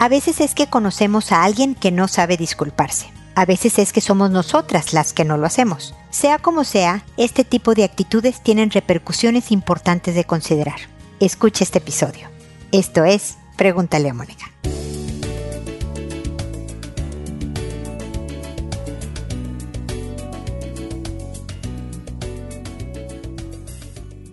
A veces es que conocemos a alguien que no sabe disculparse. A veces es que somos nosotras las que no lo hacemos. Sea como sea, este tipo de actitudes tienen repercusiones importantes de considerar. Escuche este episodio. Esto es Pregúntale a Mónica.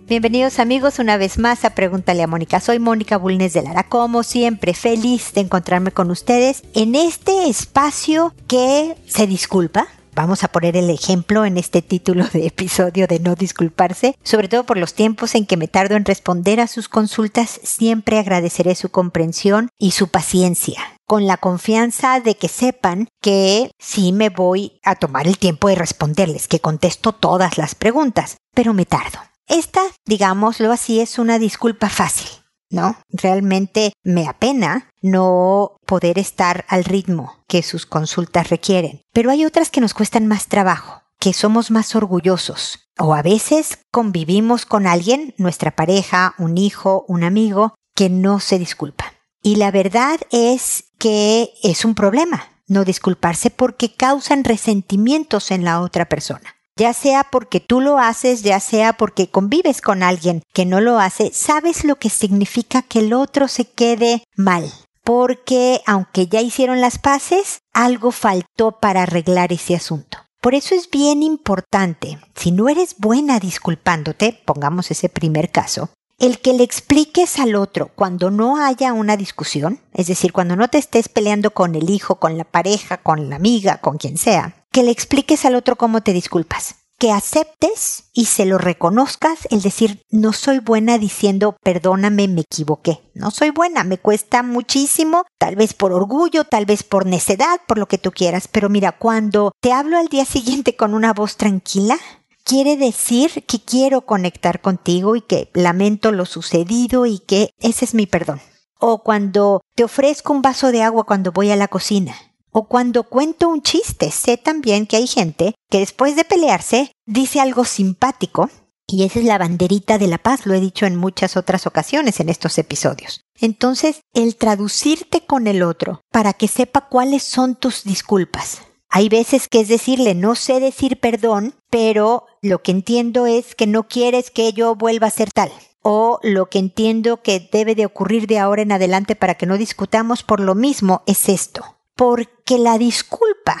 Bienvenidos amigos una vez más a Pregúntale a Mónica. Soy Mónica Bulnes de Lara, como siempre feliz de encontrarme con ustedes en este espacio que se disculpa. Vamos a poner el ejemplo en este título de episodio de no disculparse, sobre todo por los tiempos en que me tardo en responder a sus consultas, siempre agradeceré su comprensión y su paciencia con la confianza de que sepan que sí me voy a tomar el tiempo de responderles, que contesto todas las preguntas, pero me tardo. Esta, digámoslo así, es una disculpa fácil, ¿no? Realmente me apena no poder estar al ritmo que sus consultas requieren. Pero hay otras que nos cuestan más trabajo, que somos más orgullosos. O a veces convivimos con alguien, nuestra pareja, un hijo, un amigo, que no se disculpa. Y la verdad es que es un problema no disculparse porque causan resentimientos en la otra persona ya sea porque tú lo haces, ya sea porque convives con alguien que no lo hace, sabes lo que significa que el otro se quede mal. Porque aunque ya hicieron las paces, algo faltó para arreglar ese asunto. Por eso es bien importante, si no eres buena disculpándote, pongamos ese primer caso, el que le expliques al otro cuando no haya una discusión, es decir, cuando no te estés peleando con el hijo, con la pareja, con la amiga, con quien sea, que le expliques al otro cómo te disculpas, que aceptes y se lo reconozcas, el decir, no soy buena diciendo, perdóname, me equivoqué. No soy buena, me cuesta muchísimo, tal vez por orgullo, tal vez por necedad, por lo que tú quieras, pero mira, cuando te hablo al día siguiente con una voz tranquila, quiere decir que quiero conectar contigo y que lamento lo sucedido y que ese es mi perdón. O cuando te ofrezco un vaso de agua cuando voy a la cocina o cuando cuento un chiste, sé también que hay gente que después de pelearse dice algo simpático y esa es la banderita de la paz, lo he dicho en muchas otras ocasiones en estos episodios. Entonces, el traducirte con el otro para que sepa cuáles son tus disculpas. Hay veces que es decirle, no sé decir perdón, pero lo que entiendo es que no quieres que yo vuelva a ser tal. O lo que entiendo que debe de ocurrir de ahora en adelante para que no discutamos por lo mismo es esto porque la disculpa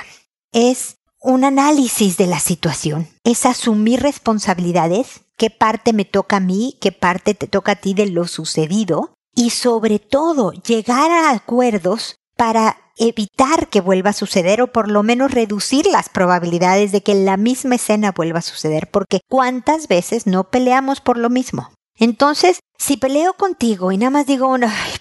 es un análisis de la situación, es asumir responsabilidades, qué parte me toca a mí, qué parte te toca a ti de lo sucedido y sobre todo llegar a acuerdos para evitar que vuelva a suceder o por lo menos reducir las probabilidades de que la misma escena vuelva a suceder, porque cuántas veces no peleamos por lo mismo. Entonces, si peleo contigo y nada más digo,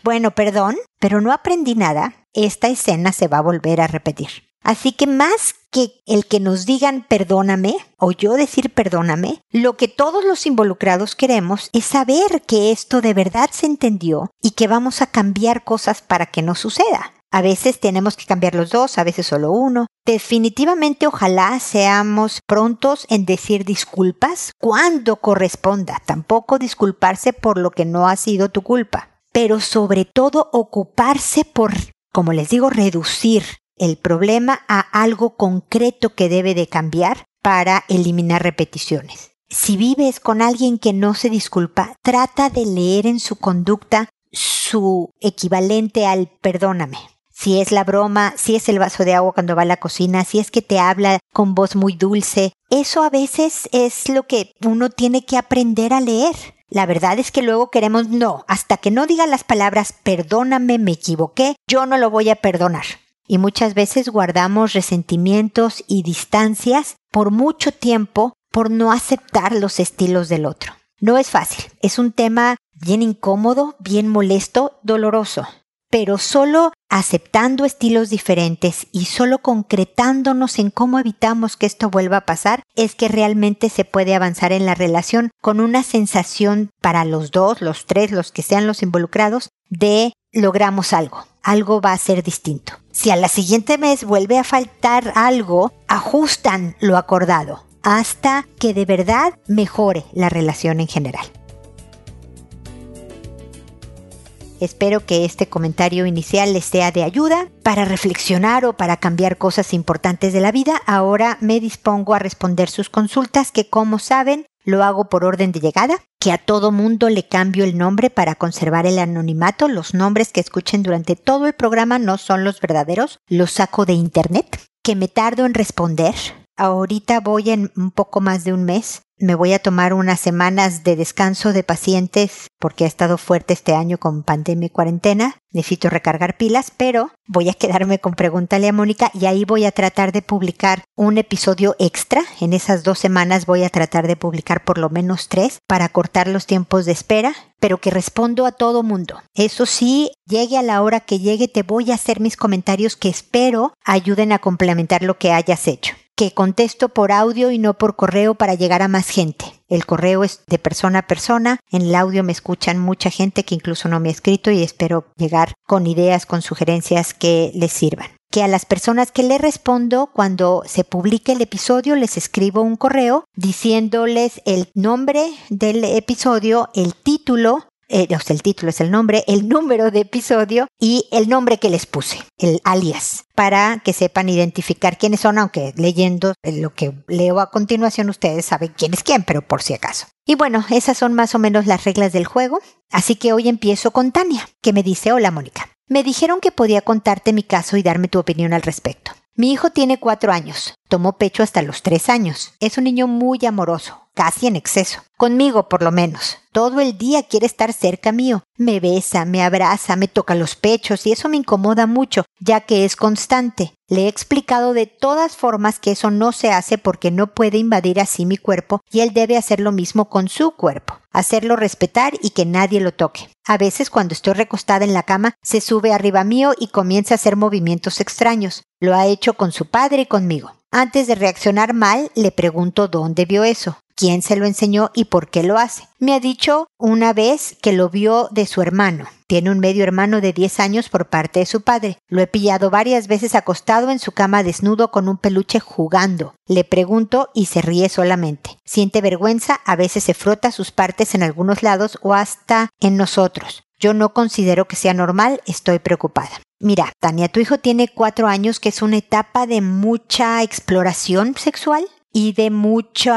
bueno, perdón, pero no aprendí nada, esta escena se va a volver a repetir. Así que más que el que nos digan perdóname o yo decir perdóname, lo que todos los involucrados queremos es saber que esto de verdad se entendió y que vamos a cambiar cosas para que no suceda. A veces tenemos que cambiar los dos, a veces solo uno. Definitivamente ojalá seamos prontos en decir disculpas cuando corresponda, tampoco disculparse por lo que no ha sido tu culpa, pero sobre todo ocuparse por como les digo, reducir el problema a algo concreto que debe de cambiar para eliminar repeticiones. Si vives con alguien que no se disculpa, trata de leer en su conducta su equivalente al perdóname. Si es la broma, si es el vaso de agua cuando va a la cocina, si es que te habla con voz muy dulce, eso a veces es lo que uno tiene que aprender a leer. La verdad es que luego queremos no, hasta que no diga las palabras perdóname, me equivoqué, yo no lo voy a perdonar. Y muchas veces guardamos resentimientos y distancias por mucho tiempo por no aceptar los estilos del otro. No es fácil, es un tema bien incómodo, bien molesto, doloroso pero solo aceptando estilos diferentes y solo concretándonos en cómo evitamos que esto vuelva a pasar, es que realmente se puede avanzar en la relación con una sensación para los dos, los tres, los que sean los involucrados, de logramos algo, algo va a ser distinto. Si a la siguiente mes vuelve a faltar algo, ajustan lo acordado hasta que de verdad mejore la relación en general. Espero que este comentario inicial les sea de ayuda para reflexionar o para cambiar cosas importantes de la vida. Ahora me dispongo a responder sus consultas que como saben lo hago por orden de llegada, que a todo mundo le cambio el nombre para conservar el anonimato. Los nombres que escuchen durante todo el programa no son los verdaderos, los saco de internet, que me tardo en responder. Ahorita voy en un poco más de un mes me voy a tomar unas semanas de descanso de pacientes porque ha estado fuerte este año con pandemia y cuarentena. Necesito recargar pilas, pero voy a quedarme con Pregúntale a Mónica y ahí voy a tratar de publicar un episodio extra. En esas dos semanas voy a tratar de publicar por lo menos tres para cortar los tiempos de espera, pero que respondo a todo mundo. Eso sí, llegue a la hora que llegue, te voy a hacer mis comentarios que espero ayuden a complementar lo que hayas hecho que contesto por audio y no por correo para llegar a más gente. El correo es de persona a persona, en el audio me escuchan mucha gente que incluso no me ha escrito y espero llegar con ideas, con sugerencias que les sirvan. Que a las personas que le respondo cuando se publique el episodio les escribo un correo diciéndoles el nombre del episodio, el título, eh, el título es el nombre, el número de episodio y el nombre que les puse, el alias, para que sepan identificar quiénes son, aunque leyendo lo que leo a continuación ustedes saben quién es quién, pero por si acaso. Y bueno, esas son más o menos las reglas del juego, así que hoy empiezo con Tania, que me dice, hola Mónica, me dijeron que podía contarte mi caso y darme tu opinión al respecto. Mi hijo tiene cuatro años, tomó pecho hasta los tres años, es un niño muy amoroso, casi en exceso. Conmigo, por lo menos. Todo el día quiere estar cerca mío. Me besa, me abraza, me toca los pechos y eso me incomoda mucho, ya que es constante. Le he explicado de todas formas que eso no se hace porque no puede invadir así mi cuerpo y él debe hacer lo mismo con su cuerpo, hacerlo respetar y que nadie lo toque. A veces cuando estoy recostada en la cama se sube arriba mío y comienza a hacer movimientos extraños. Lo ha hecho con su padre y conmigo. Antes de reaccionar mal, le pregunto dónde vio eso, quién se lo enseñó y por qué lo hace. Me ha dicho una vez que lo vio de su hermano. Tiene un medio hermano de 10 años por parte de su padre. Lo he pillado varias veces acostado en su cama desnudo con un peluche jugando. Le pregunto y se ríe solamente. Siente vergüenza, a veces se frota sus partes en algunos lados o hasta en nosotros. Yo no considero que sea normal, estoy preocupada. Mira, Tania, tu hijo tiene cuatro años, que es una etapa de mucha exploración sexual y de mucho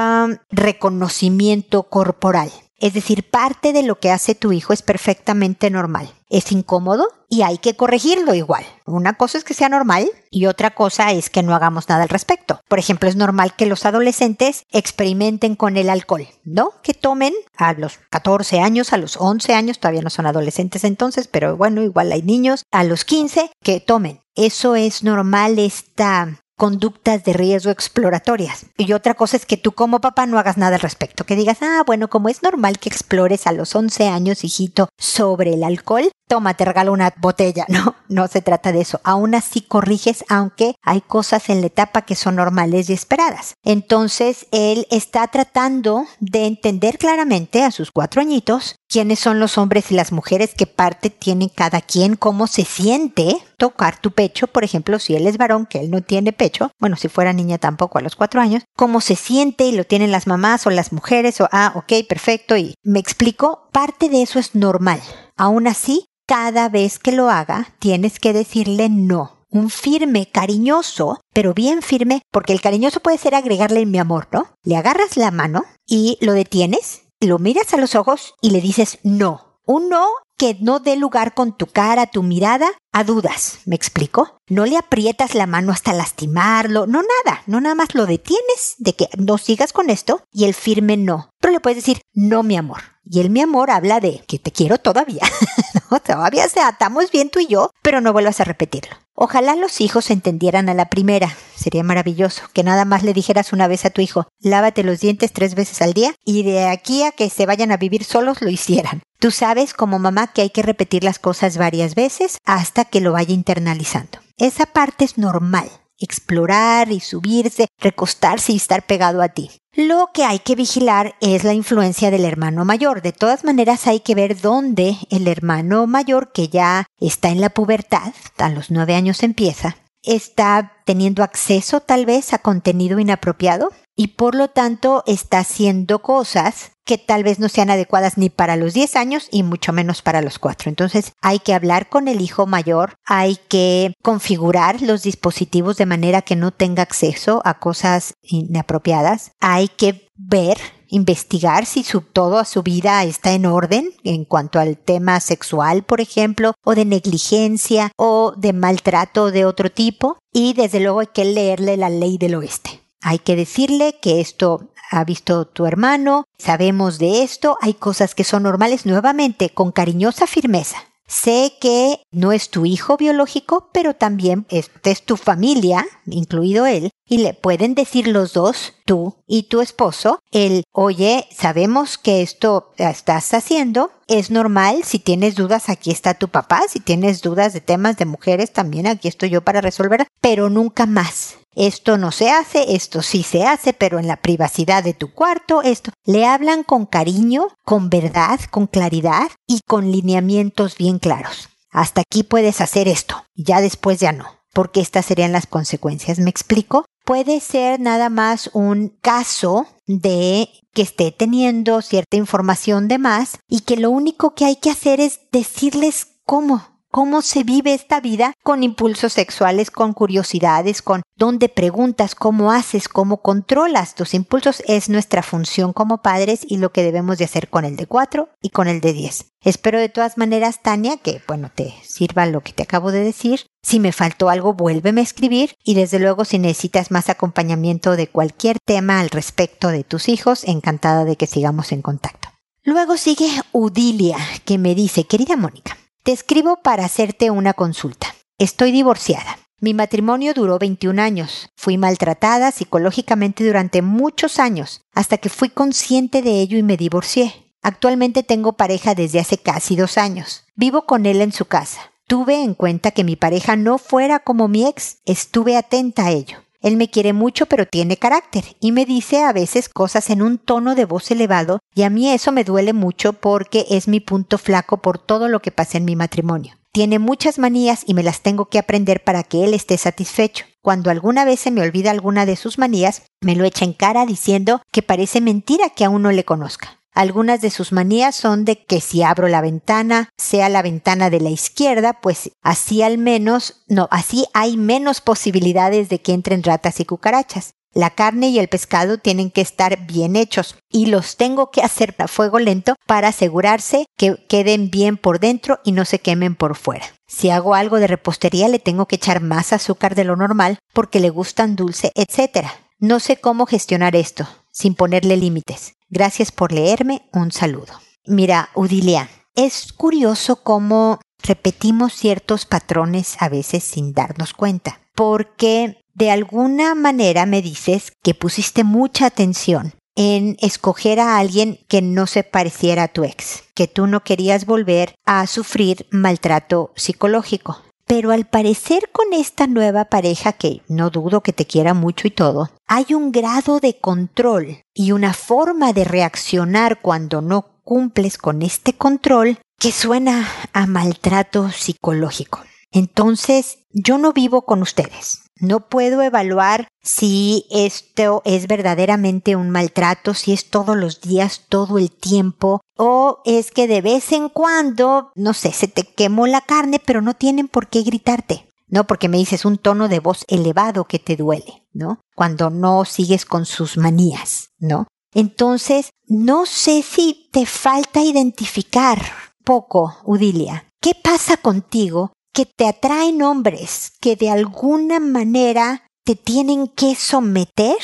reconocimiento corporal. Es decir, parte de lo que hace tu hijo es perfectamente normal. Es incómodo y hay que corregirlo igual. Una cosa es que sea normal y otra cosa es que no hagamos nada al respecto. Por ejemplo, es normal que los adolescentes experimenten con el alcohol, ¿no? Que tomen a los 14 años, a los 11 años, todavía no son adolescentes entonces, pero bueno, igual hay niños, a los 15 que tomen. Eso es normal, esta conductas de riesgo exploratorias. Y otra cosa es que tú como papá no hagas nada al respecto, que digas, ah, bueno, como es normal que explores a los 11 años, hijito, sobre el alcohol, toma, te regalo una botella. No, no se trata de eso. Aún así corriges, aunque hay cosas en la etapa que son normales y esperadas. Entonces, él está tratando de entender claramente a sus cuatro añitos quiénes son los hombres y las mujeres, qué parte tiene cada quien, cómo se siente tocar tu pecho, por ejemplo, si él es varón, que él no tiene pecho, bueno, si fuera niña tampoco a los cuatro años, cómo se siente y lo tienen las mamás o las mujeres, o, ah, ok, perfecto, y me explico, parte de eso es normal. Aún así, cada vez que lo haga, tienes que decirle no un firme, cariñoso, pero bien firme, porque el cariñoso puede ser agregarle mi amor, ¿no? Le agarras la mano y lo detienes lo miras a los ojos y le dices no. Un no que no dé lugar con tu cara, tu mirada, a dudas. ¿Me explico? No le aprietas la mano hasta lastimarlo, no nada, no nada más lo detienes de que no sigas con esto y el firme no. Pero le puedes decir, no, mi amor. Y el mi amor habla de que te quiero todavía. todavía se atamos bien tú y yo, pero no vuelvas a repetirlo. Ojalá los hijos entendieran a la primera. Sería maravilloso que nada más le dijeras una vez a tu hijo, lávate los dientes tres veces al día y de aquí a que se vayan a vivir solos lo hicieran. Tú sabes como mamá que hay que repetir las cosas varias veces hasta que lo vaya internalizando. Esa parte es normal explorar y subirse, recostarse y estar pegado a ti. Lo que hay que vigilar es la influencia del hermano mayor. De todas maneras hay que ver dónde el hermano mayor, que ya está en la pubertad, a los nueve años empieza, está teniendo acceso tal vez a contenido inapropiado y por lo tanto está haciendo cosas que tal vez no sean adecuadas ni para los 10 años y mucho menos para los 4. Entonces hay que hablar con el hijo mayor, hay que configurar los dispositivos de manera que no tenga acceso a cosas inapropiadas, hay que ver investigar si su, toda su vida está en orden en cuanto al tema sexual, por ejemplo, o de negligencia o de maltrato de otro tipo. Y desde luego hay que leerle la ley del oeste. Hay que decirle que esto ha visto tu hermano, sabemos de esto, hay cosas que son normales nuevamente, con cariñosa firmeza. Sé que no es tu hijo biológico, pero también es, es tu familia, incluido él, y le pueden decir los dos, tú y tu esposo, el, oye, sabemos que esto estás haciendo, es normal, si tienes dudas, aquí está tu papá, si tienes dudas de temas de mujeres, también aquí estoy yo para resolver, pero nunca más esto no se hace, esto sí se hace, pero en la privacidad de tu cuarto, esto. Le hablan con cariño, con verdad, con claridad y con lineamientos bien claros. Hasta aquí puedes hacer esto, ya después ya no, porque estas serían las consecuencias. ¿Me explico? Puede ser nada más un caso de que esté teniendo cierta información de más y que lo único que hay que hacer es decirles cómo cómo se vive esta vida con impulsos sexuales, con curiosidades, con dónde preguntas, cómo haces, cómo controlas tus impulsos, es nuestra función como padres y lo que debemos de hacer con el de 4 y con el de 10. Espero de todas maneras, Tania, que bueno, te sirva lo que te acabo de decir. Si me faltó algo, vuélveme a escribir y desde luego si necesitas más acompañamiento de cualquier tema al respecto de tus hijos, encantada de que sigamos en contacto. Luego sigue Udilia, que me dice, querida Mónica, te escribo para hacerte una consulta. Estoy divorciada. Mi matrimonio duró 21 años. Fui maltratada psicológicamente durante muchos años, hasta que fui consciente de ello y me divorcié. Actualmente tengo pareja desde hace casi dos años. Vivo con él en su casa. Tuve en cuenta que mi pareja no fuera como mi ex. Estuve atenta a ello. Él me quiere mucho pero tiene carácter y me dice a veces cosas en un tono de voz elevado y a mí eso me duele mucho porque es mi punto flaco por todo lo que pasa en mi matrimonio. Tiene muchas manías y me las tengo que aprender para que él esté satisfecho. Cuando alguna vez se me olvida alguna de sus manías, me lo echa en cara diciendo que parece mentira que aún no le conozca. Algunas de sus manías son de que si abro la ventana, sea la ventana de la izquierda, pues así al menos, no, así hay menos posibilidades de que entren ratas y cucarachas. La carne y el pescado tienen que estar bien hechos y los tengo que hacer a fuego lento para asegurarse que queden bien por dentro y no se quemen por fuera. Si hago algo de repostería le tengo que echar más azúcar de lo normal porque le gustan dulce, etc. No sé cómo gestionar esto sin ponerle límites. Gracias por leerme. Un saludo. Mira, Udilia, es curioso cómo repetimos ciertos patrones a veces sin darnos cuenta, porque de alguna manera me dices que pusiste mucha atención en escoger a alguien que no se pareciera a tu ex, que tú no querías volver a sufrir maltrato psicológico. Pero al parecer con esta nueva pareja, que no dudo que te quiera mucho y todo, hay un grado de control y una forma de reaccionar cuando no cumples con este control que suena a maltrato psicológico. Entonces, yo no vivo con ustedes. No puedo evaluar si esto es verdaderamente un maltrato, si es todos los días, todo el tiempo, o es que de vez en cuando, no sé, se te quemó la carne, pero no tienen por qué gritarte. No, porque me dices un tono de voz elevado que te duele, ¿no? Cuando no sigues con sus manías, ¿no? Entonces, no sé si te falta identificar poco, Udilia. ¿Qué pasa contigo que te atraen hombres que de alguna manera te tienen que someter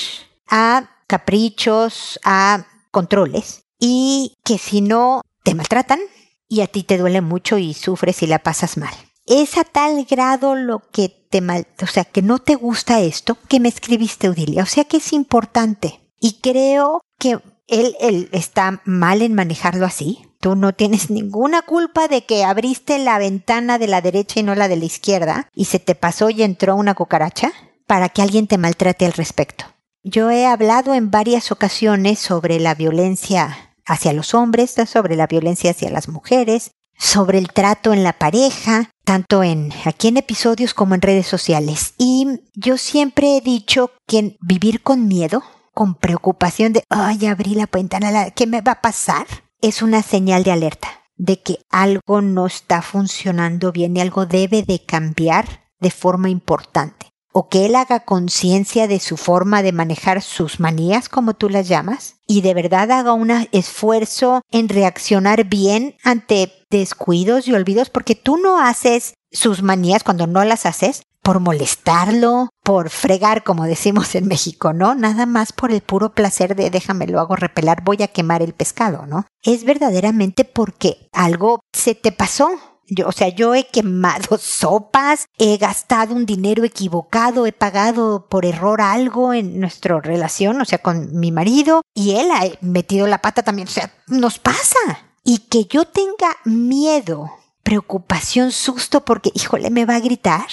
a caprichos, a controles y que si no te maltratan y a ti te duele mucho y sufres y la pasas mal. Es a tal grado lo que te mal, o sea, que no te gusta esto que me escribiste, Udilia. O sea que es importante. Y creo que él, él está mal en manejarlo así. Tú no tienes ninguna culpa de que abriste la ventana de la derecha y no la de la izquierda y se te pasó y entró una cucaracha para que alguien te maltrate al respecto. Yo he hablado en varias ocasiones sobre la violencia hacia los hombres, sobre la violencia hacia las mujeres, sobre el trato en la pareja, tanto en aquí en episodios como en redes sociales. Y yo siempre he dicho que vivir con miedo, con preocupación de, ay, abrí la ventana, ¿qué me va a pasar? Es una señal de alerta de que algo no está funcionando bien y algo debe de cambiar de forma importante. O que él haga conciencia de su forma de manejar sus manías, como tú las llamas, y de verdad haga un esfuerzo en reaccionar bien ante descuidos y olvidos, porque tú no haces sus manías cuando no las haces por molestarlo, por fregar, como decimos en México, ¿no? Nada más por el puro placer de déjame lo hago repelar, voy a quemar el pescado, ¿no? Es verdaderamente porque algo se te pasó, yo, o sea, yo he quemado sopas, he gastado un dinero equivocado, he pagado por error algo en nuestra relación, o sea, con mi marido, y él ha metido la pata también, o sea, nos pasa. Y que yo tenga miedo, preocupación, susto, porque, híjole, me va a gritar,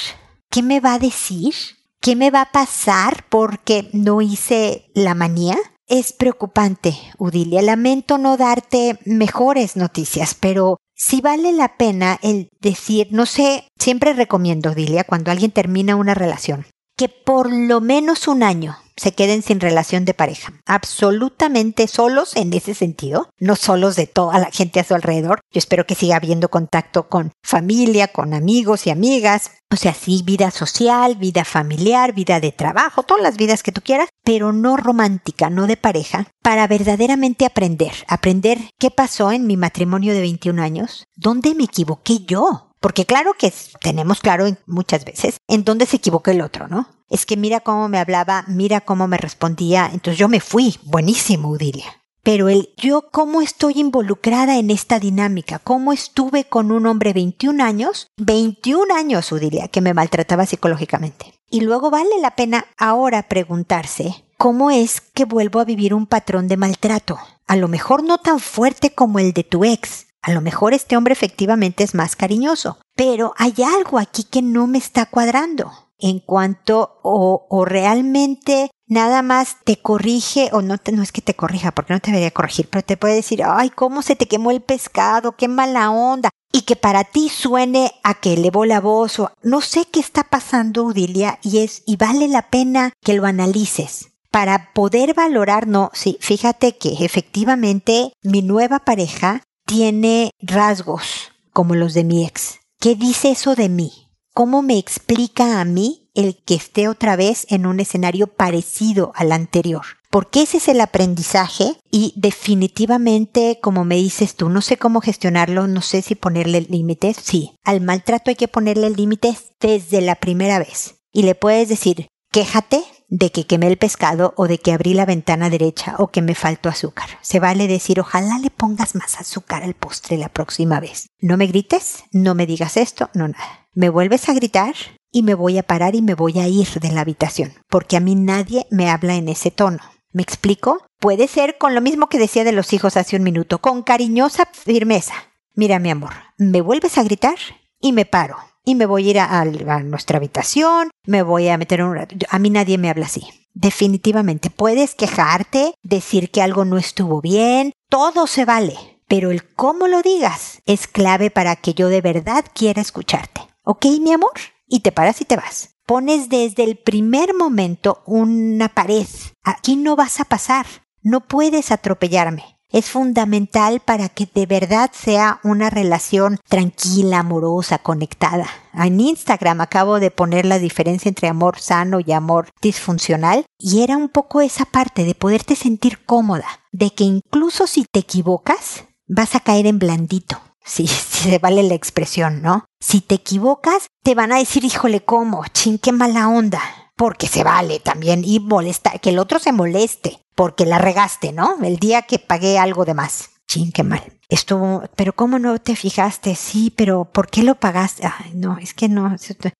¿qué me va a decir? ¿Qué me va a pasar porque no hice la manía? Es preocupante, Udilia. Lamento no darte mejores noticias, pero si vale la pena el decir, no sé, siempre recomiendo, Dilia, cuando alguien termina una relación, que por lo menos un año se queden sin relación de pareja, absolutamente solos en ese sentido, no solos de toda la gente a su alrededor. Yo espero que siga habiendo contacto con familia, con amigos y amigas, o sea, sí, vida social, vida familiar, vida de trabajo, todas las vidas que tú quieras, pero no romántica, no de pareja, para verdaderamente aprender, aprender qué pasó en mi matrimonio de 21 años, dónde me equivoqué yo, porque claro que tenemos claro muchas veces en dónde se equivocó el otro, ¿no? Es que mira cómo me hablaba, mira cómo me respondía, entonces yo me fui, buenísimo, Udilia. Pero el yo cómo estoy involucrada en esta dinámica, cómo estuve con un hombre 21 años, 21 años, Udilia, que me maltrataba psicológicamente. Y luego vale la pena ahora preguntarse, ¿cómo es que vuelvo a vivir un patrón de maltrato? A lo mejor no tan fuerte como el de tu ex, a lo mejor este hombre efectivamente es más cariñoso, pero hay algo aquí que no me está cuadrando. En cuanto o, o realmente nada más te corrige o no, es que te corrija porque no te debería corregir, pero te puede decir, ay, cómo se te quemó el pescado, qué mala onda. Y que para ti suene a que elevó la voz o no sé qué está pasando, Udilia, y es, y vale la pena que lo analices. Para poder valorar, no, sí, fíjate que efectivamente mi nueva pareja tiene rasgos como los de mi ex. ¿Qué dice eso de mí? ¿Cómo me explica a mí el que esté otra vez en un escenario parecido al anterior? Porque ese es el aprendizaje y definitivamente, como me dices tú, no sé cómo gestionarlo, no sé si ponerle límites. Sí, al maltrato hay que ponerle límites desde la primera vez. Y le puedes decir, quéjate, de que quemé el pescado o de que abrí la ventana derecha o que me faltó azúcar. Se vale decir ojalá le pongas más azúcar al postre la próxima vez. No me grites, no me digas esto, no nada. Me vuelves a gritar y me voy a parar y me voy a ir de la habitación, porque a mí nadie me habla en ese tono. ¿Me explico? Puede ser con lo mismo que decía de los hijos hace un minuto, con cariñosa firmeza. Mira, mi amor, me vuelves a gritar y me paro y me voy a ir a, nuestra habitación, me voy a meter un rato. A mí nadie me habla así. Definitivamente, puedes quejarte, decir que algo no estuvo bien, todo se vale, pero el cómo lo digas es clave para que yo de verdad quiera escucharte. ¿Ok, mi amor? Y te paras y te vas. Pones desde el primer momento una pared. Aquí no vas a pasar. No puedes atropellarme es fundamental para que de verdad sea una relación tranquila, amorosa, conectada. En Instagram acabo de poner la diferencia entre amor sano y amor disfuncional y era un poco esa parte de poderte sentir cómoda, de que incluso si te equivocas, vas a caer en blandito. Si, se vale la expresión, ¿no? Si te equivocas, te van a decir, híjole, ¿cómo? Chin, qué mala onda porque se vale también y molestar, que el otro se moleste porque la regaste, ¿no? El día que pagué algo de más. Chin, qué mal. Estuvo, pero ¿cómo no te fijaste? Sí, pero ¿por qué lo pagaste? Ay, no, es que no.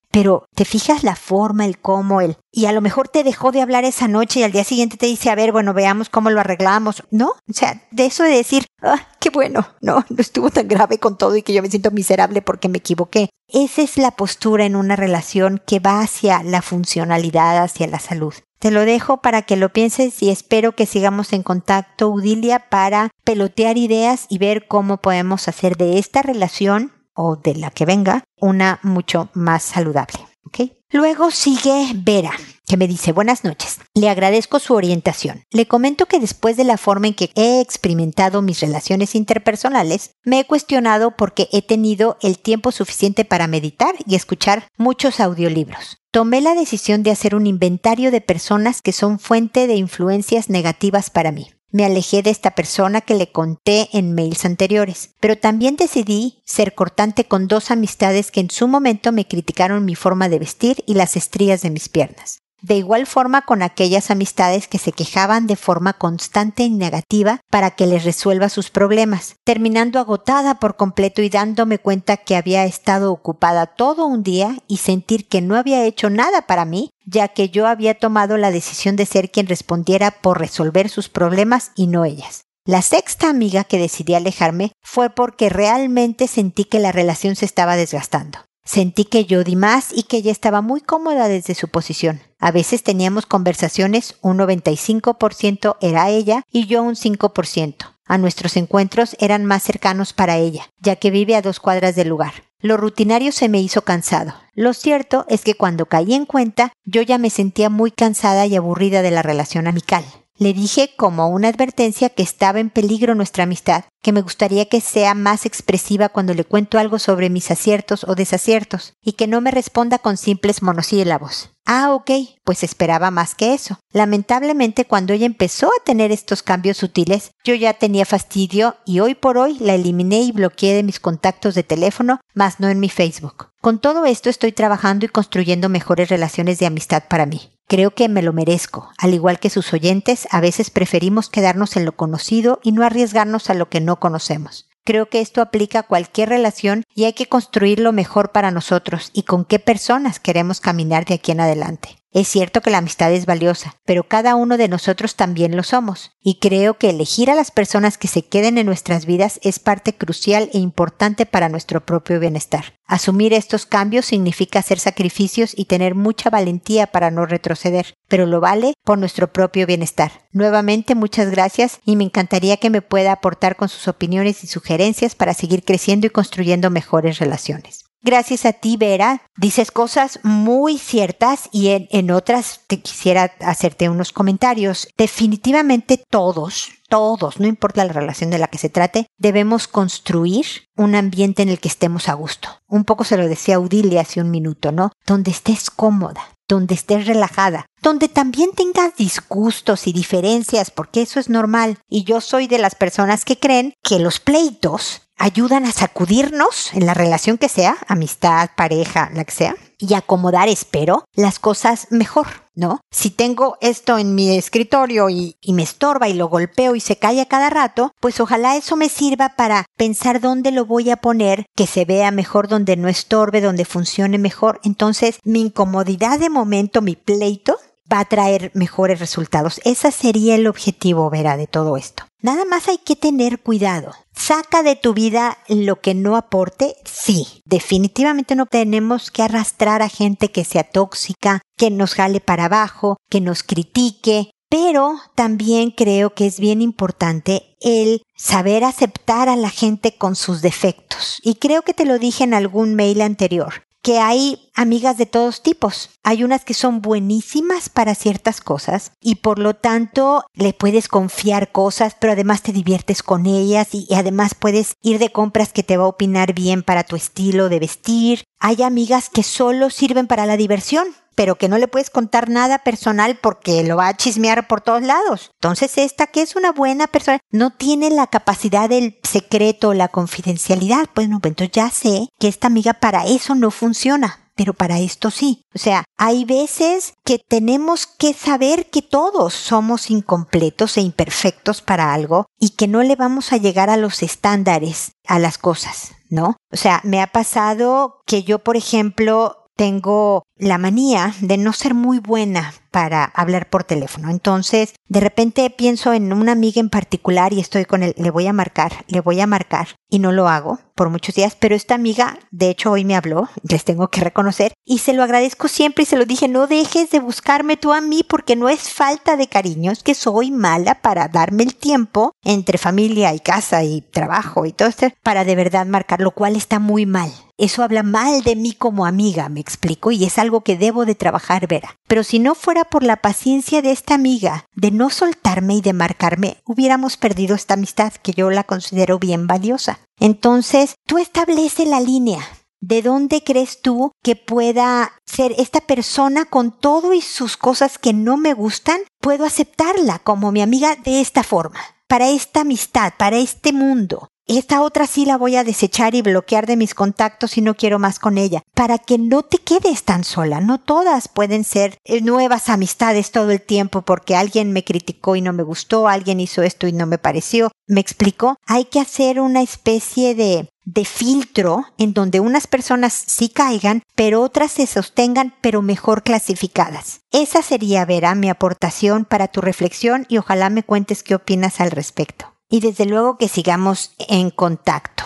Pero te fijas la forma, el cómo, el... Y a lo mejor te dejó de hablar esa noche y al día siguiente te dice, a ver, bueno, veamos cómo lo arreglamos. ¿No? O sea, de eso de decir, ah, qué bueno, no, no estuvo tan grave con todo y que yo me siento miserable porque me equivoqué. Esa es la postura en una relación que va hacia la funcionalidad, hacia la salud. Te lo dejo para que lo pienses y espero que sigamos en contacto, Udilia, para pelotear ideas y ver cómo podemos hacer de esta relación o de la que venga una mucho más saludable. Luego sigue Vera, que me dice buenas noches. Le agradezco su orientación. Le comento que después de la forma en que he experimentado mis relaciones interpersonales, me he cuestionado porque he tenido el tiempo suficiente para meditar y escuchar muchos audiolibros. Tomé la decisión de hacer un inventario de personas que son fuente de influencias negativas para mí. Me alejé de esta persona que le conté en mails anteriores, pero también decidí ser cortante con dos amistades que en su momento me criticaron mi forma de vestir y las estrías de mis piernas. De igual forma con aquellas amistades que se quejaban de forma constante y negativa para que les resuelva sus problemas, terminando agotada por completo y dándome cuenta que había estado ocupada todo un día y sentir que no había hecho nada para mí, ya que yo había tomado la decisión de ser quien respondiera por resolver sus problemas y no ellas. La sexta amiga que decidí alejarme fue porque realmente sentí que la relación se estaba desgastando. Sentí que yo di más y que ella estaba muy cómoda desde su posición. A veces teníamos conversaciones, un 95% era ella y yo un 5%. A nuestros encuentros eran más cercanos para ella, ya que vive a dos cuadras del lugar. Lo rutinario se me hizo cansado. Lo cierto es que cuando caí en cuenta, yo ya me sentía muy cansada y aburrida de la relación amical. Le dije como una advertencia que estaba en peligro nuestra amistad, que me gustaría que sea más expresiva cuando le cuento algo sobre mis aciertos o desaciertos, y que no me responda con simples monosílabos. Ah, ok, pues esperaba más que eso. Lamentablemente, cuando ella empezó a tener estos cambios sutiles, yo ya tenía fastidio y hoy por hoy la eliminé y bloqueé de mis contactos de teléfono, más no en mi Facebook. Con todo esto estoy trabajando y construyendo mejores relaciones de amistad para mí. Creo que me lo merezco. Al igual que sus oyentes, a veces preferimos quedarnos en lo conocido y no arriesgarnos a lo que no conocemos. Creo que esto aplica a cualquier relación y hay que construir lo mejor para nosotros y con qué personas queremos caminar de aquí en adelante. Es cierto que la amistad es valiosa, pero cada uno de nosotros también lo somos, y creo que elegir a las personas que se queden en nuestras vidas es parte crucial e importante para nuestro propio bienestar. Asumir estos cambios significa hacer sacrificios y tener mucha valentía para no retroceder, pero lo vale por nuestro propio bienestar. Nuevamente muchas gracias y me encantaría que me pueda aportar con sus opiniones y sugerencias para seguir creciendo y construyendo mejores relaciones. Gracias a ti, Vera. Dices cosas muy ciertas y en, otras te quisiera hacerte unos comentarios. Definitivamente todos, todos, no importa la relación de la que se trate, debemos construir un ambiente en el que estemos a gusto. Un poco se lo decía Audilia hace un minuto, ¿no? Donde estés cómoda, donde estés relajada, donde también tengas disgustos y diferencias, porque eso es normal. Y yo soy de las personas que creen que los pleitos ayudan a sacudirnos en la relación que sea, amistad, pareja, la que sea, y acomodar, espero, las cosas mejor, ¿no? Si tengo esto en mi escritorio y, y, me estorba y lo golpeo y se cae a cada rato, pues ojalá eso me sirva para pensar dónde lo voy a poner, que se vea mejor, donde no estorbe, donde funcione mejor. Entonces, mi incomodidad de momento, mi pleito, va a traer mejores resultados. Ese sería el objetivo, Vera, de todo esto. Nada más hay que tener cuidado. Saca de tu vida lo que no aporte. Sí, definitivamente no tenemos que arrastrar a gente que sea tóxica, que nos jale para abajo, que nos critique. Pero también creo que es bien importante el saber aceptar a la gente con sus defectos. Y creo que te lo dije en algún mail anterior que hay amigas de todos tipos. Hay unas que son buenísimas para ciertas cosas y por lo tanto le puedes confiar cosas, pero además te diviertes con ellas y, además puedes ir de compras que te va a opinar bien para tu estilo de vestir. Hay amigas que solo sirven para la diversión pero que no le puedes contar nada personal porque lo va a chismear por todos lados. Entonces esta que es una buena persona no tiene la capacidad del secreto, la confidencialidad. Pues no, entonces ya sé que esta amiga para eso no funciona pero para esto sí. O sea, hay veces que tenemos que saber que todos somos incompletos e imperfectos para algo y que no le vamos a llegar a los estándares a las cosas, ¿no? O sea, me ha pasado que yo, por ejemplo, tengo la manía de no ser muy buena para hablar por teléfono. Entonces, de repente pienso en una amiga en particular y estoy con él, le voy a marcar, le voy a marcar y no lo hago por muchos días, pero esta amiga, de hecho, hoy me habló, les tengo que reconocer, y se lo agradezco siempre y se lo dije, no dejes de buscarme tú a mí porque no es falta de cariño, es que soy mala para darme el tiempo entre familia y casa y trabajo y todo esto para de verdad marcar, lo cual está muy mal. Eso habla mal de mí como amiga, me explico, y es algo que debo de trabajar, Vera. Pero si no fuera por la paciencia de esta amiga, de no soltarme y de marcarme, hubiéramos perdido esta amistad que yo la considero bien valiosa. Entonces, tú establece la línea. ¿De dónde crees tú que pueda ser esta persona con todo y sus cosas que no me gustan? Puedo aceptarla como mi amiga de esta forma, para esta amistad, para este mundo. Esta otra sí la voy a desechar y bloquear de mis contactos y no quiero más con ella, para que no te quedes tan sola. No todas pueden ser eh, nuevas amistades todo el tiempo porque alguien me criticó y no me gustó, alguien hizo esto y no me pareció. ¿Me explico? Hay que hacer una especie de de filtro en donde unas personas sí caigan, pero otras se sostengan, pero mejor clasificadas. Esa sería, Vera, mi aportación para tu reflexión y ojalá me cuentes qué opinas al respecto y desde luego que sigamos en contacto.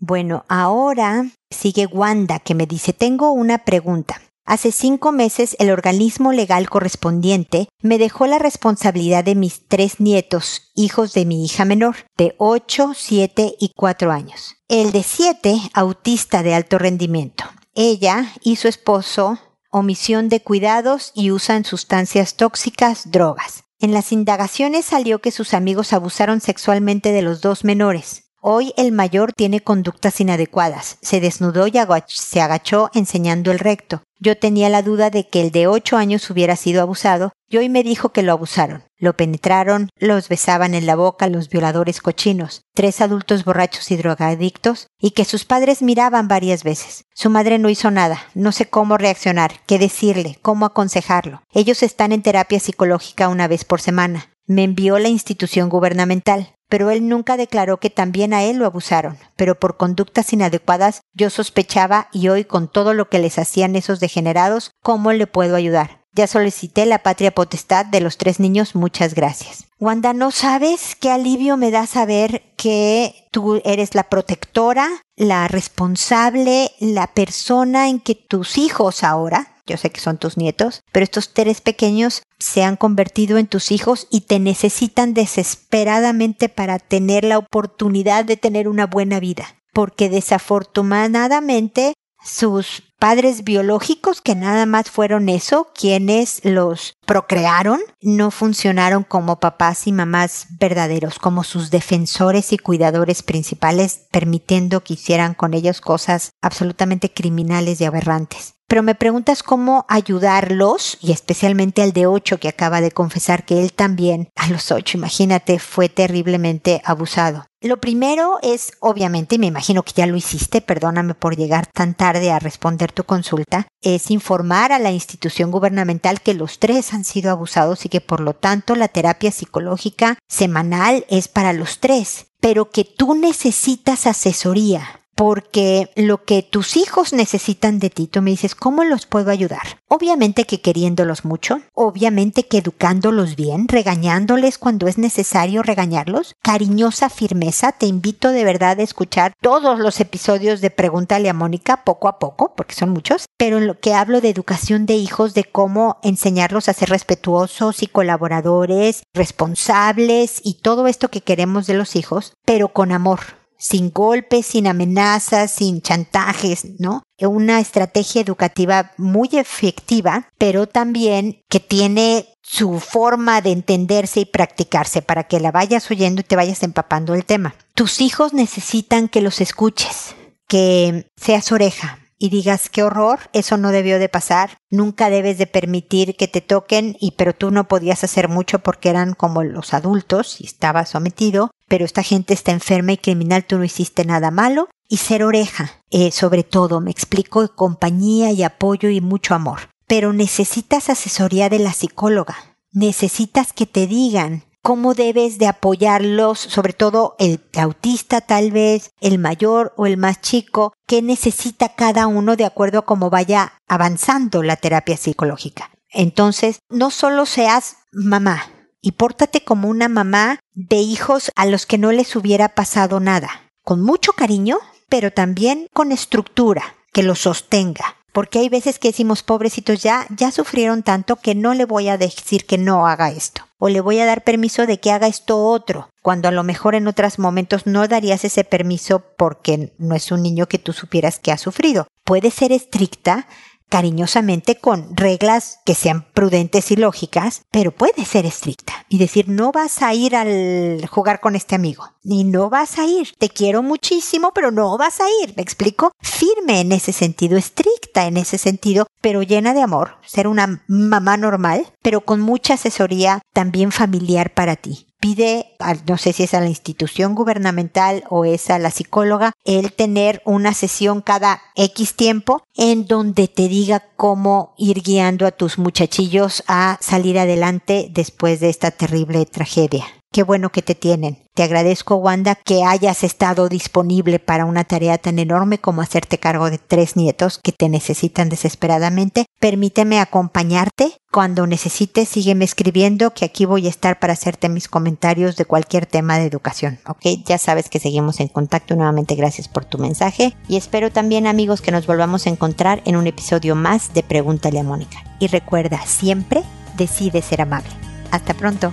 Bueno, ahora sigue Wanda que me dice, tengo una pregunta. Hace cinco meses el organismo legal correspondiente me dejó la responsabilidad de mis tres nietos, hijos de mi hija menor, de 8, 7 y 4 años. El de 7, autista de alto rendimiento. Ella y su esposo, omisión de cuidados y usan sustancias tóxicas, drogas. En las indagaciones salió que sus amigos abusaron sexualmente de los dos menores. Hoy el mayor tiene conductas inadecuadas. Se desnudó y se agachó enseñando el recto. Yo tenía la duda de que el de ocho años hubiera sido abusado y hoy me dijo que lo abusaron. Lo penetraron, los besaban en la boca los violadores cochinos, tres adultos borrachos y drogadictos, y que sus padres miraban varias veces. Su madre no hizo nada, no sé cómo reaccionar, qué decirle, cómo aconsejarlo. Ellos están en terapia psicológica una vez por semana. Me envió la institución gubernamental pero él nunca declaró que también a él lo abusaron, pero por conductas inadecuadas yo sospechaba y hoy con todo lo que les hacían esos degenerados, ¿cómo le puedo ayudar? Ya solicité la patria potestad de los tres niños, muchas gracias. Wanda, ¿no sabes qué alivio me da saber que tú eres la protectora, la responsable, la persona en que tus hijos ahora, yo sé que son tus nietos, pero estos tres pequeños se han convertido en tus hijos y te necesitan desesperadamente para tener la oportunidad de tener una buena vida. Porque desafortunadamente sus padres biológicos, que nada más fueron eso, quienes los procrearon, no funcionaron como papás y mamás verdaderos, como sus defensores y cuidadores principales, permitiendo que hicieran con ellos cosas absolutamente criminales y aberrantes pero me preguntas cómo ayudarlos, y especialmente al de 8 que acaba de confesar que él también, a los 8, imagínate, fue terriblemente abusado. Lo primero es, obviamente, y me imagino que ya lo hiciste, perdóname por llegar tan tarde a responder tu consulta, es informar a la institución gubernamental que los tres han sido abusados y que por lo tanto la terapia psicológica semanal es para los tres, pero que tú necesitas asesoría porque lo que tus hijos necesitan de ti, tú me dices, ¿cómo los puedo ayudar? Obviamente que queriéndolos mucho, obviamente que educándolos bien, regañándoles cuando es necesario regañarlos, cariñosa firmeza, te invito de verdad a escuchar todos los episodios de Pregúntale a Mónica poco a poco, porque son muchos, pero en lo que hablo de educación de hijos, de cómo enseñarlos a ser respetuosos y colaboradores, responsables y todo esto que queremos de los hijos, pero con amor sin golpes, sin amenazas, sin chantajes, ¿no? Una estrategia educativa muy efectiva, pero también que tiene su forma de entenderse y practicarse para que la vayas oyendo y te vayas empapando el tema. Tus hijos necesitan que los escuches, que seas oreja, y digas qué horror, eso no debió de pasar, nunca debes de permitir que te toquen y pero tú no podías hacer mucho porque eran como los adultos y estabas sometido, pero esta gente está enferma y criminal, tú no hiciste nada malo y ser oreja, eh, sobre todo, me explico, compañía y apoyo y mucho amor. Pero necesitas asesoría de la psicóloga, necesitas que te digan cómo debes de apoyarlos, sobre todo el autista tal vez, el mayor o el más chico, qué necesita cada uno de acuerdo a cómo vaya avanzando la terapia psicológica. Entonces, no solo seas mamá, y pórtate como una mamá de hijos a los que no les hubiera pasado nada, con mucho cariño, pero también con estructura que los sostenga. Porque hay veces que decimos, pobrecitos, ya, ya sufrieron tanto que no le voy a decir que no haga esto. O le voy a dar permiso de que haga esto otro, cuando a lo mejor en otros momentos no darías ese permiso porque no es un niño que tú supieras que ha sufrido. Puede ser estricta, cariñosamente con reglas que sean prudentes y lógicas, pero puede ser estricta. Y decir no vas a ir al jugar con este amigo, ni no vas a ir, te quiero muchísimo, pero no vas a ir, ¿me explico? Firme en ese sentido, estricta en ese sentido, pero llena de amor, ser una mamá normal, pero con mucha asesoría también familiar para ti pide, no sé si es a la institución gubernamental o es a la psicóloga, el tener una sesión cada X tiempo en donde te diga cómo ir guiando a tus muchachillos a salir adelante después de esta terrible tragedia. Qué bueno que te tienen. Te agradezco, Wanda, que hayas estado disponible para una tarea tan enorme como hacerte cargo de tres nietos que te necesitan desesperadamente. Permíteme acompañarte. Cuando necesites, sígueme escribiendo, que aquí voy a estar para hacerte mis comentarios de cualquier tema de educación. ¿Ok? Ya sabes que seguimos en contacto. Nuevamente, gracias por tu mensaje. Y espero también, amigos, que nos volvamos a encontrar en un episodio más de Pregúntale a Mónica. Y recuerda, siempre decide ser amable. Hasta pronto.